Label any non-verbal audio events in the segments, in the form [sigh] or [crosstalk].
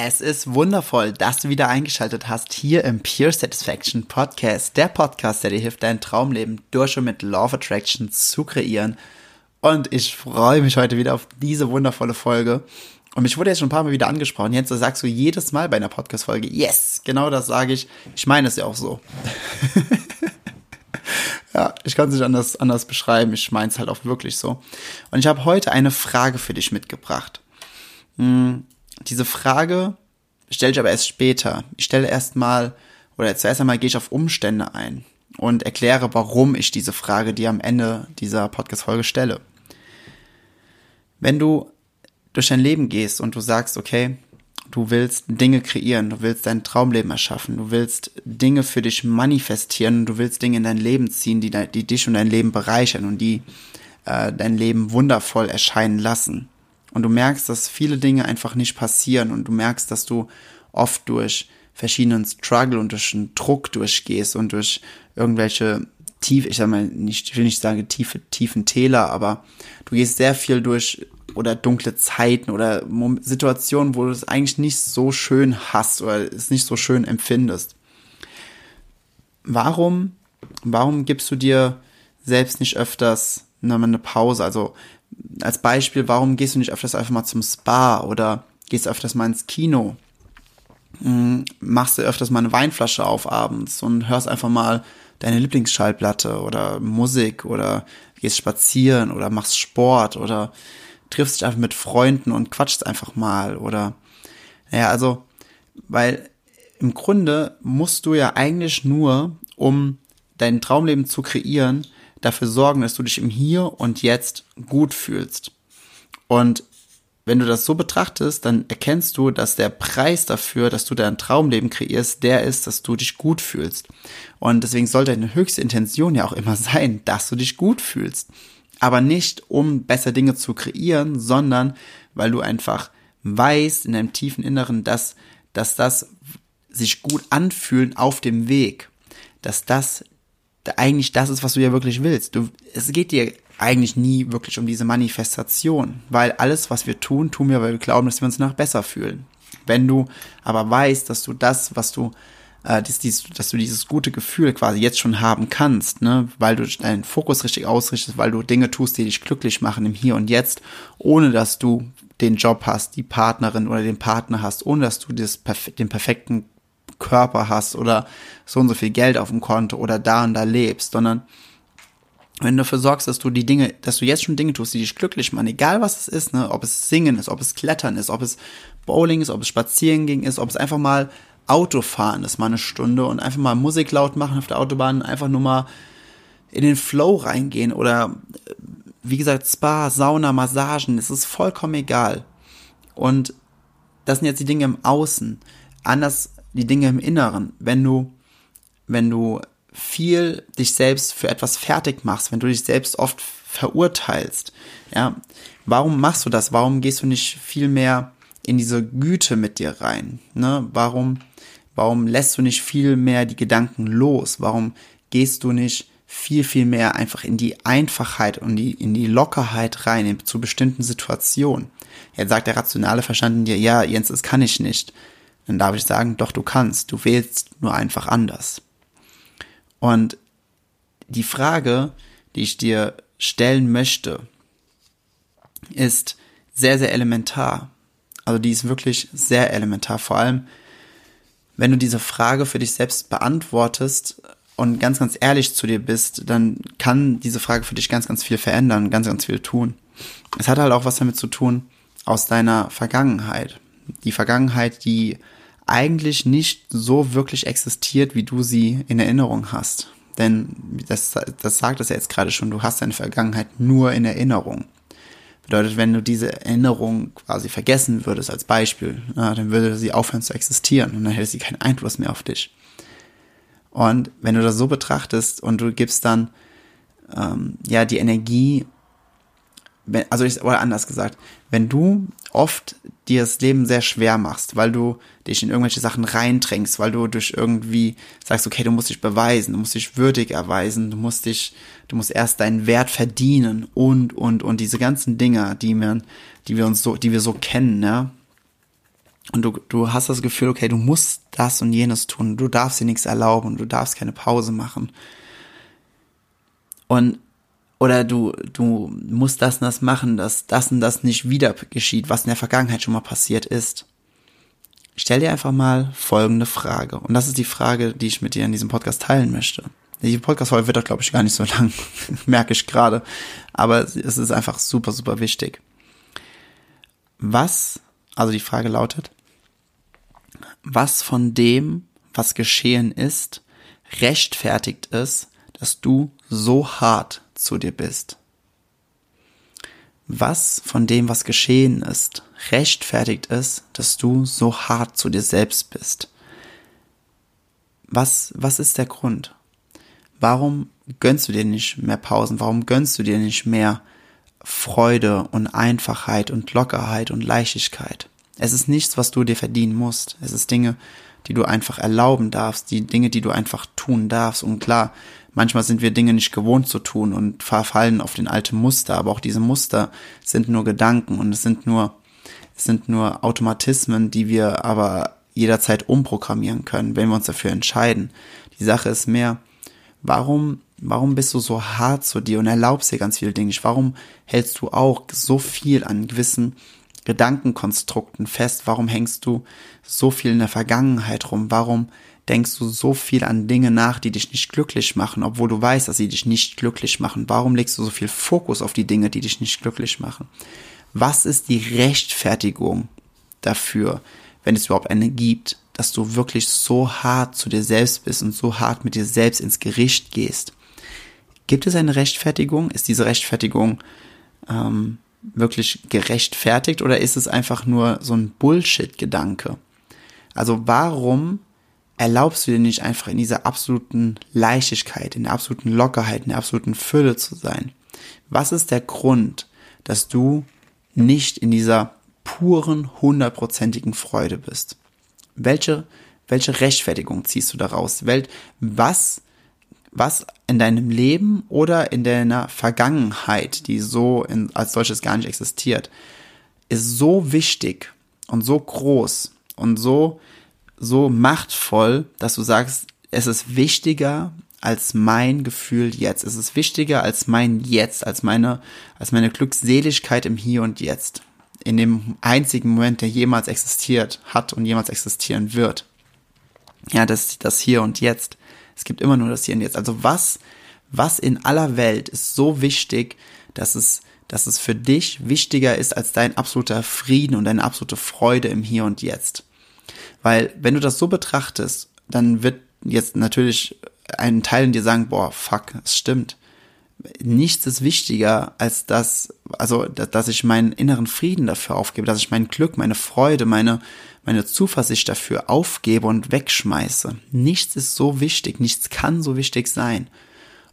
Es ist wundervoll, dass du wieder eingeschaltet hast hier im Pure Satisfaction Podcast, der Podcast, der dir hilft, dein Traumleben durch und mit Law of Attraction zu kreieren. Und ich freue mich heute wieder auf diese wundervolle Folge. Und mich wurde jetzt schon ein paar Mal wieder angesprochen. Jetzt sagst du jedes Mal bei einer Podcast-Folge, yes, genau das sage ich. Ich meine es ja auch so. [laughs] ja, ich kann es nicht anders, anders beschreiben. Ich meine es halt auch wirklich so. Und ich habe heute eine Frage für dich mitgebracht. Hm diese Frage stelle ich aber erst später. Ich stelle erstmal, oder zuerst einmal gehe ich auf Umstände ein und erkläre, warum ich diese Frage dir am Ende dieser Podcast-Folge stelle. Wenn du durch dein Leben gehst und du sagst, okay, du willst Dinge kreieren, du willst dein Traumleben erschaffen, du willst Dinge für dich manifestieren, du willst Dinge in dein Leben ziehen, die, die dich und dein Leben bereichern und die äh, dein Leben wundervoll erscheinen lassen und du merkst, dass viele Dinge einfach nicht passieren und du merkst, dass du oft durch verschiedenen Struggle und durch einen Druck durchgehst und durch irgendwelche tief, ich sag mal nicht, ich will nicht sagen tiefe, tiefen Täler, aber du gehst sehr viel durch oder dunkle Zeiten oder Situationen, wo du es eigentlich nicht so schön hast oder es nicht so schön empfindest. Warum, warum gibst du dir selbst nicht öfters eine Pause? Also als Beispiel, warum gehst du nicht öfters einfach mal zum Spa oder gehst öfters mal ins Kino? Hm, machst du öfters mal eine Weinflasche auf abends und hörst einfach mal deine Lieblingsschallplatte oder Musik oder gehst spazieren oder machst Sport oder triffst dich einfach mit Freunden und quatschst einfach mal oder ja, also, weil im Grunde musst du ja eigentlich nur, um dein Traumleben zu kreieren, dafür sorgen, dass du dich im Hier und Jetzt gut fühlst. Und wenn du das so betrachtest, dann erkennst du, dass der Preis dafür, dass du dein Traumleben kreierst, der ist, dass du dich gut fühlst. Und deswegen sollte deine höchste Intention ja auch immer [laughs] sein, dass du dich gut fühlst. Aber nicht, um besser Dinge zu kreieren, sondern weil du einfach weißt in deinem tiefen Inneren, dass, dass das sich gut anfühlen auf dem Weg, dass das eigentlich das ist, was du ja wirklich willst. Du, es geht dir eigentlich nie wirklich um diese Manifestation, weil alles, was wir tun, tun wir, weil wir glauben, dass wir uns nach besser fühlen. Wenn du aber weißt, dass du das, was du, äh, dass, dies, dass du dieses gute Gefühl quasi jetzt schon haben kannst, ne, weil du deinen Fokus richtig ausrichtest, weil du Dinge tust, die dich glücklich machen im Hier und Jetzt, ohne dass du den Job hast, die Partnerin oder den Partner hast, ohne dass du das, den perfekten Körper hast oder so und so viel Geld auf dem Konto oder da und da lebst, sondern wenn du dafür sorgst, dass du die Dinge, dass du jetzt schon Dinge tust, die dich glücklich machen, egal was es ist, ne, ob es Singen ist, ob es Klettern ist, ob es Bowling ist, ob es Spazierengehen ist, ob es einfach mal Autofahren ist, mal eine Stunde und einfach mal Musik laut machen auf der Autobahn, einfach nur mal in den Flow reingehen oder wie gesagt Spa, Sauna, Massagen, es ist vollkommen egal. Und das sind jetzt die Dinge im Außen. Anders die Dinge im Inneren, wenn du, wenn du viel dich selbst für etwas fertig machst, wenn du dich selbst oft verurteilst, ja, warum machst du das? Warum gehst du nicht viel mehr in diese Güte mit dir rein? Ne? Warum, warum lässt du nicht viel mehr die Gedanken los? Warum gehst du nicht viel, viel mehr einfach in die Einfachheit und die, in die Lockerheit rein in, zu bestimmten Situationen? Jetzt sagt der rationale Verstand in dir, ja, Jens, das kann ich nicht dann darf ich sagen, doch du kannst, du wählst nur einfach anders. Und die Frage, die ich dir stellen möchte, ist sehr, sehr elementar. Also die ist wirklich sehr elementar. Vor allem, wenn du diese Frage für dich selbst beantwortest und ganz, ganz ehrlich zu dir bist, dann kann diese Frage für dich ganz, ganz viel verändern, ganz, ganz viel tun. Es hat halt auch was damit zu tun aus deiner Vergangenheit. Die Vergangenheit, die eigentlich nicht so wirklich existiert, wie du sie in Erinnerung hast. Denn das, das sagt es ja jetzt gerade schon, du hast deine Vergangenheit nur in Erinnerung. Bedeutet, wenn du diese Erinnerung quasi vergessen würdest als Beispiel, ja, dann würde sie aufhören zu existieren und dann hätte sie keinen Einfluss mehr auf dich. Und wenn du das so betrachtest und du gibst dann ähm, ja die Energie, wenn, also ich, oder anders gesagt, wenn du oft dir das Leben sehr schwer machst, weil du dich in irgendwelche Sachen reindrängst, weil du durch irgendwie sagst, okay, du musst dich beweisen, du musst dich würdig erweisen, du musst dich, du musst erst deinen Wert verdienen und, und, und diese ganzen Dinge, die wir, die wir uns so, die wir so kennen, ja. Und du, du hast das Gefühl, okay, du musst das und jenes tun, du darfst dir nichts erlauben, du darfst keine Pause machen. Und oder du, du musst das und das machen, dass das und das nicht wieder geschieht, was in der Vergangenheit schon mal passiert ist. Stell dir einfach mal folgende Frage. Und das ist die Frage, die ich mit dir in diesem Podcast teilen möchte. Die Podcast-Folge wird doch, glaube ich, gar nicht so lang, [laughs] merke ich gerade. Aber es ist einfach super, super wichtig. Was, also die Frage lautet, was von dem, was geschehen ist, rechtfertigt es, dass du so hart zu dir bist. Was von dem, was geschehen ist, rechtfertigt es, dass du so hart zu dir selbst bist? Was, was ist der Grund? Warum gönnst du dir nicht mehr Pausen? Warum gönnst du dir nicht mehr Freude und Einfachheit und Lockerheit und Leichtigkeit? Es ist nichts, was du dir verdienen musst. Es ist Dinge, die du einfach erlauben darfst, die Dinge, die du einfach tun darfst. Und klar, manchmal sind wir Dinge nicht gewohnt zu tun und verfallen auf den alten Muster, aber auch diese Muster sind nur Gedanken und es sind nur, es sind nur Automatismen, die wir aber jederzeit umprogrammieren können, wenn wir uns dafür entscheiden. Die Sache ist mehr, warum, warum bist du so hart zu dir und erlaubst dir ganz viele Dinge? Warum hältst du auch so viel an gewissen Gedankenkonstrukten fest? Warum hängst du so viel in der Vergangenheit rum? Warum denkst du so viel an Dinge nach, die dich nicht glücklich machen, obwohl du weißt, dass sie dich nicht glücklich machen? Warum legst du so viel Fokus auf die Dinge, die dich nicht glücklich machen? Was ist die Rechtfertigung dafür, wenn es überhaupt eine gibt, dass du wirklich so hart zu dir selbst bist und so hart mit dir selbst ins Gericht gehst? Gibt es eine Rechtfertigung? Ist diese Rechtfertigung ähm, wirklich gerechtfertigt oder ist es einfach nur so ein Bullshit-Gedanke? Also warum erlaubst du dir nicht einfach in dieser absoluten Leichtigkeit, in der absoluten Lockerheit, in der absoluten Fülle zu sein? Was ist der Grund, dass du nicht in dieser puren, hundertprozentigen Freude bist? Welche, welche Rechtfertigung ziehst du daraus? Was was in deinem Leben oder in deiner Vergangenheit, die so in, als solches gar nicht existiert, ist so wichtig und so groß und so, so machtvoll, dass du sagst, es ist wichtiger als mein Gefühl jetzt. Es ist wichtiger als mein Jetzt, als meine, als meine Glückseligkeit im Hier und Jetzt. In dem einzigen Moment, der jemals existiert hat und jemals existieren wird. Ja, das, das Hier und Jetzt. Es gibt immer nur das Hier und Jetzt. Also was, was in aller Welt ist so wichtig, dass es, dass es für dich wichtiger ist als dein absoluter Frieden und deine absolute Freude im Hier und Jetzt. Weil wenn du das so betrachtest, dann wird jetzt natürlich ein Teil in dir sagen, boah, fuck, es stimmt. Nichts ist wichtiger als das, also, dass ich meinen inneren Frieden dafür aufgebe, dass ich mein Glück, meine Freude, meine, meine Zuversicht dafür aufgebe und wegschmeiße. Nichts ist so wichtig, nichts kann so wichtig sein.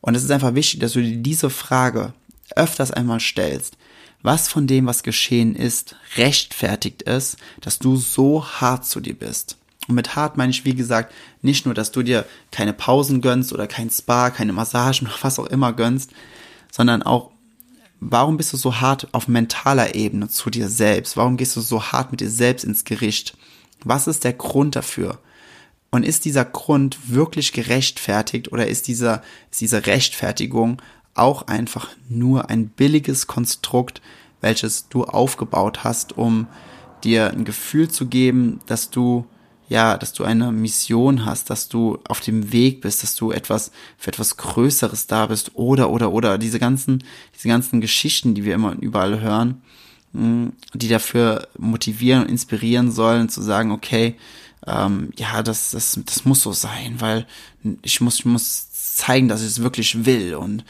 Und es ist einfach wichtig, dass du dir diese Frage öfters einmal stellst. Was von dem, was geschehen ist, rechtfertigt es, dass du so hart zu dir bist? Und mit hart meine ich, wie gesagt, nicht nur, dass du dir keine Pausen gönnst oder kein Spa, keine Massagen oder was auch immer gönnst, sondern auch, warum bist du so hart auf mentaler Ebene zu dir selbst? Warum gehst du so hart mit dir selbst ins Gericht? Was ist der Grund dafür? Und ist dieser Grund wirklich gerechtfertigt oder ist dieser, ist diese Rechtfertigung auch einfach nur ein billiges Konstrukt, welches du aufgebaut hast, um dir ein Gefühl zu geben, dass du ja, dass du eine Mission hast, dass du auf dem Weg bist, dass du etwas für etwas Größeres da bist oder oder oder. Diese ganzen diese ganzen Geschichten, die wir immer überall hören, die dafür motivieren und inspirieren sollen, zu sagen, okay, ähm, ja, das, das, das muss so sein, weil ich muss, ich muss zeigen, dass ich es wirklich will und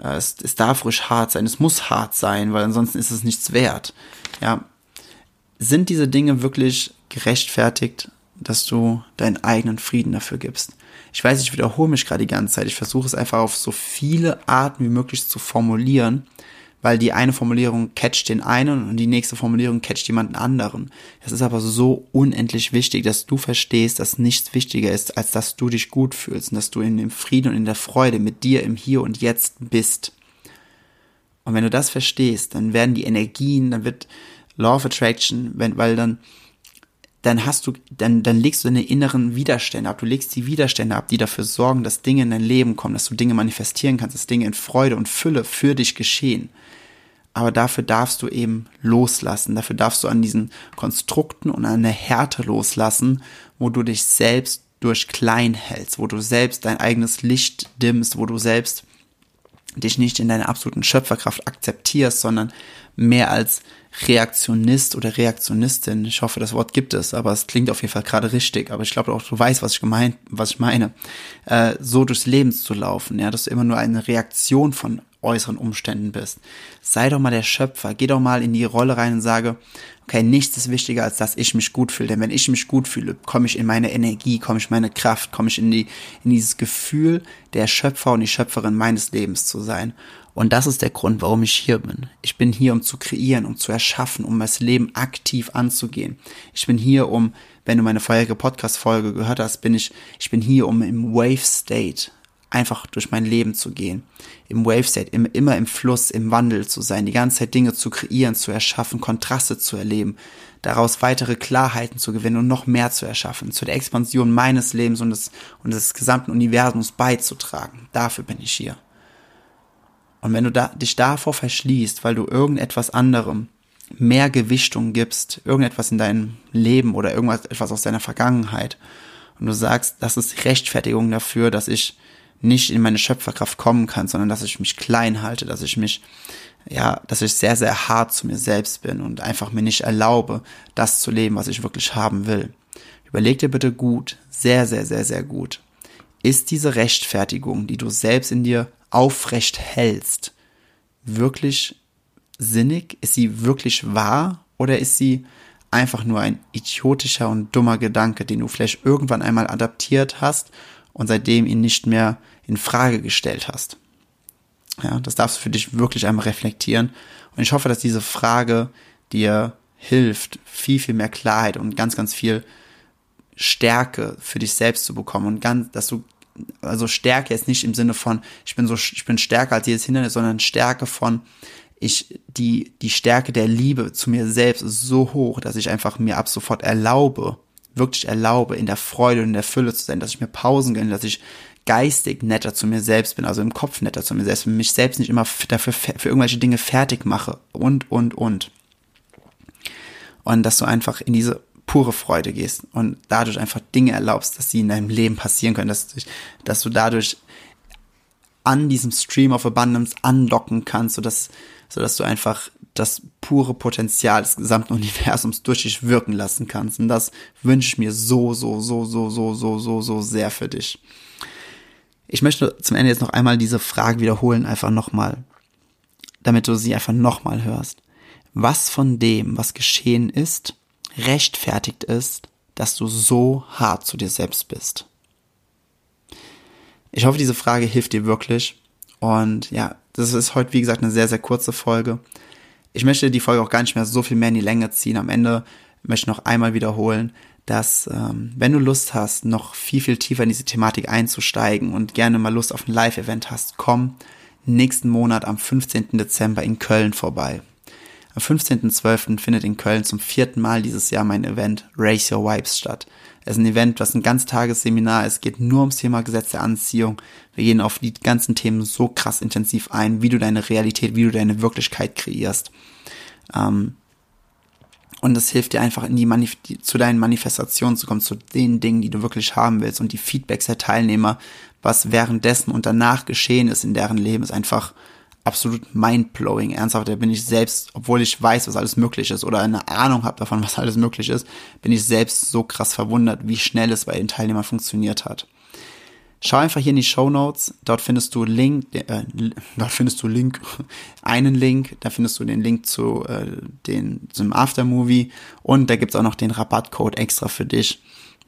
Äh, es, es darf ruhig hart sein, es muss hart sein, weil ansonsten ist es nichts wert. Ja, sind diese Dinge wirklich gerechtfertigt, dass du deinen eigenen Frieden dafür gibst? Ich weiß, ich wiederhole mich gerade die ganze Zeit. Ich versuche es einfach auf so viele Arten wie möglich zu formulieren, weil die eine Formulierung catcht den einen und die nächste Formulierung catcht jemanden anderen. Es ist aber so unendlich wichtig, dass du verstehst, dass nichts wichtiger ist, als dass du dich gut fühlst und dass du in dem Frieden und in der Freude mit dir im Hier und Jetzt bist. Und wenn du das verstehst, dann werden die Energien, dann wird Law of Attraction, wenn, weil dann dann hast du, dann, dann legst du deine inneren Widerstände ab. Du legst die Widerstände ab, die dafür sorgen, dass Dinge in dein Leben kommen, dass du Dinge manifestieren kannst, dass Dinge in Freude und Fülle für dich geschehen. Aber dafür darfst du eben loslassen. Dafür darfst du an diesen Konstrukten und an der Härte loslassen, wo du dich selbst durch klein hältst, wo du selbst dein eigenes Licht dimmst, wo du selbst dich nicht in deiner absoluten Schöpferkraft akzeptierst, sondern mehr als Reaktionist oder Reaktionistin, ich hoffe, das Wort gibt es, aber es klingt auf jeden Fall gerade richtig, aber ich glaube auch, du weißt, was ich gemeint, was ich meine, äh, so durchs Leben zu laufen, ja, dass du immer nur eine Reaktion von äußeren Umständen bist. Sei doch mal der Schöpfer, geh doch mal in die Rolle rein und sage, okay, nichts ist wichtiger, als dass ich mich gut fühle. Denn wenn ich mich gut fühle, komme ich in meine Energie, komme ich in meine Kraft, komme ich in die, in dieses Gefühl, der Schöpfer und die Schöpferin meines Lebens zu sein. Und das ist der Grund, warum ich hier bin. Ich bin hier, um zu kreieren, um zu erschaffen, um das Leben aktiv anzugehen. Ich bin hier, um, wenn du meine vorherige Podcast-Folge gehört hast, bin ich, ich bin hier, um im Wave State einfach durch mein Leben zu gehen, im Wave State, im, immer im Fluss, im Wandel zu sein, die ganze Zeit Dinge zu kreieren, zu erschaffen, Kontraste zu erleben, daraus weitere Klarheiten zu gewinnen und noch mehr zu erschaffen, zu der Expansion meines Lebens und des, und des gesamten Universums beizutragen. Dafür bin ich hier. Und wenn du da, dich davor verschließt, weil du irgendetwas anderem mehr Gewichtung gibst, irgendetwas in deinem Leben oder irgendwas etwas aus deiner Vergangenheit und du sagst, das ist Rechtfertigung dafür, dass ich nicht in meine Schöpferkraft kommen kann, sondern dass ich mich klein halte, dass ich mich, ja, dass ich sehr, sehr hart zu mir selbst bin und einfach mir nicht erlaube, das zu leben, was ich wirklich haben will. Überleg dir bitte gut, sehr, sehr, sehr, sehr gut. Ist diese Rechtfertigung, die du selbst in dir aufrecht hältst, wirklich sinnig? Ist sie wirklich wahr? Oder ist sie einfach nur ein idiotischer und dummer Gedanke, den du vielleicht irgendwann einmal adaptiert hast und seitdem ihn nicht mehr in Frage gestellt hast. Ja, das darfst du für dich wirklich einmal reflektieren. Und ich hoffe, dass diese Frage dir hilft, viel, viel mehr Klarheit und ganz, ganz viel Stärke für dich selbst zu bekommen und ganz, dass du, also Stärke ist nicht im Sinne von, ich bin so, ich bin stärker als jedes Hindernis, sondern Stärke von, ich, die, die Stärke der Liebe zu mir selbst ist so hoch, dass ich einfach mir ab sofort erlaube, wirklich erlaube, in der Freude und in der Fülle zu sein, dass ich mir Pausen gönne, dass ich geistig netter zu mir selbst bin, also im Kopf netter zu mir selbst bin, mich selbst nicht immer dafür für irgendwelche Dinge fertig mache und, und, und. Und dass du einfach in diese pure Freude gehst und dadurch einfach Dinge erlaubst, dass sie in deinem Leben passieren können, dass, du, dass du dadurch an diesem Stream of Abundance andocken kannst, sodass, sodass du einfach das pure Potenzial des gesamten [laughs] Universums durch dich wirken lassen kannst. Und das wünsche ich mir so, so, so, so, so, so, so, so sehr für dich. Ich möchte zum Ende jetzt noch einmal diese Frage wiederholen, einfach nochmal, damit du sie einfach nochmal hörst. Was von dem, was geschehen ist, rechtfertigt ist, dass du so hart zu dir selbst bist? Ich hoffe, diese Frage hilft dir wirklich. Und ja, das ist heute, wie gesagt, eine sehr, sehr kurze Folge. Ich möchte die Folge auch gar nicht mehr so viel mehr in die Länge ziehen. Am Ende möchte ich noch einmal wiederholen, dass ähm, wenn du Lust hast, noch viel, viel tiefer in diese Thematik einzusteigen und gerne mal Lust auf ein Live-Event hast, komm nächsten Monat am 15. Dezember in Köln vorbei. Am 15.12. findet in Köln zum vierten Mal dieses Jahr mein Event Raise Your Vibes statt. Es ist ein Event, was ein Ganztagesseminar ist, geht nur ums Thema Gesetz der Anziehung. Wir gehen auf die ganzen Themen so krass intensiv ein, wie du deine Realität, wie du deine Wirklichkeit kreierst. Ähm, und es hilft dir einfach in die Manif zu deinen Manifestationen zu kommen, zu den Dingen, die du wirklich haben willst. Und die Feedbacks der Teilnehmer, was währenddessen und danach geschehen ist in deren Leben, ist einfach absolut mindblowing. Ernsthaft, da bin ich selbst, obwohl ich weiß, was alles möglich ist oder eine Ahnung habe davon, [laughs] was alles möglich ist, bin ich selbst so krass verwundert, wie schnell es bei den Teilnehmern funktioniert hat. Schau einfach hier in die Show Notes. Dort findest du Link, äh, dort findest du Link, [laughs] einen Link. Da findest du den Link zu äh, den zum Aftermovie und da gibt's auch noch den Rabattcode extra für dich,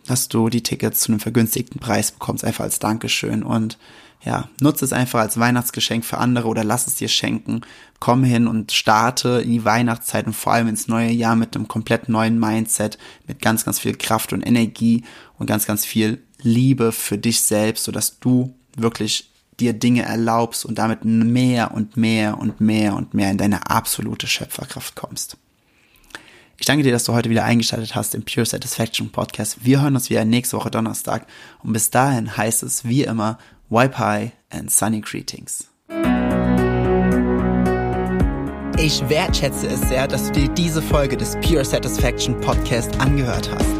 dass du die Tickets zu einem vergünstigten Preis bekommst, einfach als Dankeschön und ja, nutze es einfach als Weihnachtsgeschenk für andere oder lass es dir schenken. Komm hin und starte in die Weihnachtszeit und vor allem ins neue Jahr mit einem komplett neuen Mindset, mit ganz, ganz viel Kraft und Energie und ganz, ganz viel Liebe für dich selbst, sodass du wirklich dir Dinge erlaubst und damit mehr und mehr und mehr und mehr in deine absolute Schöpferkraft kommst. Ich danke dir, dass du heute wieder eingeschaltet hast im Pure Satisfaction Podcast. Wir hören uns wieder nächste Woche Donnerstag und bis dahin heißt es wie immer High and Sunny Greetings. Ich wertschätze es sehr, dass du dir diese Folge des Pure Satisfaction Podcast angehört hast.